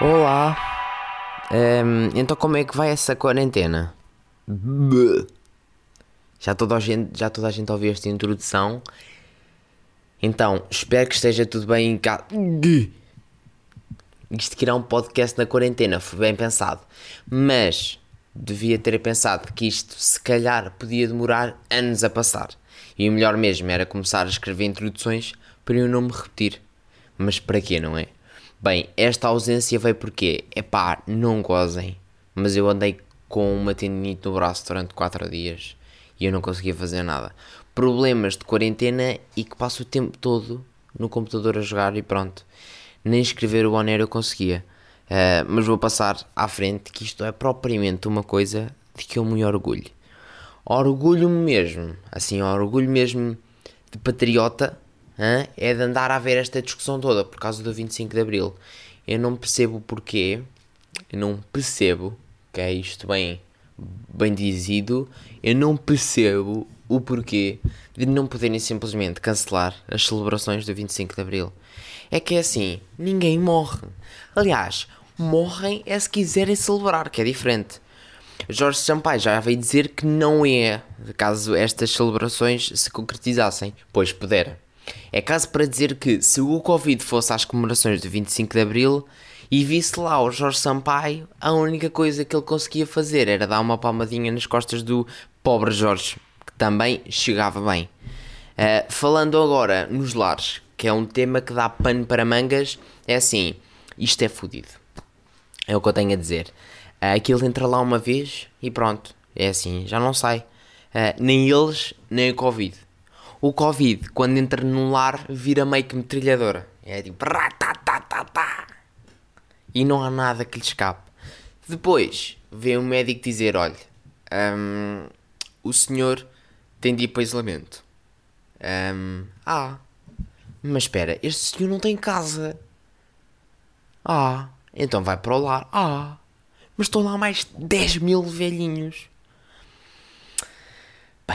Olá. Ehm, então como é que vai essa quarentena? Já toda a gente, já toda a gente ouviu esta introdução. Então, espero que esteja tudo bem em casa. Isto que irá um podcast na quarentena, foi bem pensado. Mas devia ter pensado que isto se calhar podia demorar anos a passar. E o melhor mesmo era começar a escrever introduções para eu não me repetir. Mas para quê, não é? Bem, esta ausência veio porque, epá, não gozem, mas eu andei com uma tendinite no braço durante 4 dias e eu não conseguia fazer nada. Problemas de quarentena e que passo o tempo todo no computador a jogar e pronto. Nem escrever o Bonero eu conseguia. Uh, mas vou passar à frente que isto é propriamente uma coisa de que eu me orgulho. Orgulho-me mesmo, assim, orgulho mesmo de patriota hein, é de andar a ver esta discussão toda por causa do 25 de Abril. Eu não percebo porquê, eu não percebo, que é isto bem, bem dizido, eu não percebo o porquê de não poderem simplesmente cancelar as celebrações do 25 de Abril. É que é assim, ninguém morre. Aliás, morrem é se quiserem celebrar, que é diferente. Jorge Sampaio já veio dizer que não é, caso estas celebrações se concretizassem, pois pudera. É caso para dizer que se o Covid fosse às comemorações do 25 de Abril e visse lá o Jorge Sampaio, a única coisa que ele conseguia fazer era dar uma palmadinha nas costas do pobre Jorge, que também chegava bem. Uh, falando agora nos lares, que é um tema que dá pano para mangas, é assim, isto é fodido. É o que eu tenho a dizer. Uh, aquilo entra lá uma vez e pronto, é assim, já não sai. Uh, nem eles, nem o Covid o Covid, quando entra num lar, vira meio que metralhadora. É tipo. E não há nada que lhe escape. Depois, vem um médico dizer: olha, um, o senhor tem de ir para isolamento. Um, ah, mas espera, este senhor não tem casa. Ah, então vai para o lar. Ah, mas estão lá mais 10 mil velhinhos.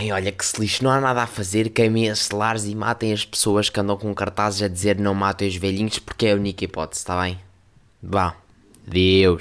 Bem, olha que se lixo, não há nada a fazer, queimem as lares e matem as pessoas que andam com cartazes a dizer não matem os velhinhos porque é a única hipótese, está bem? Vá, Deus.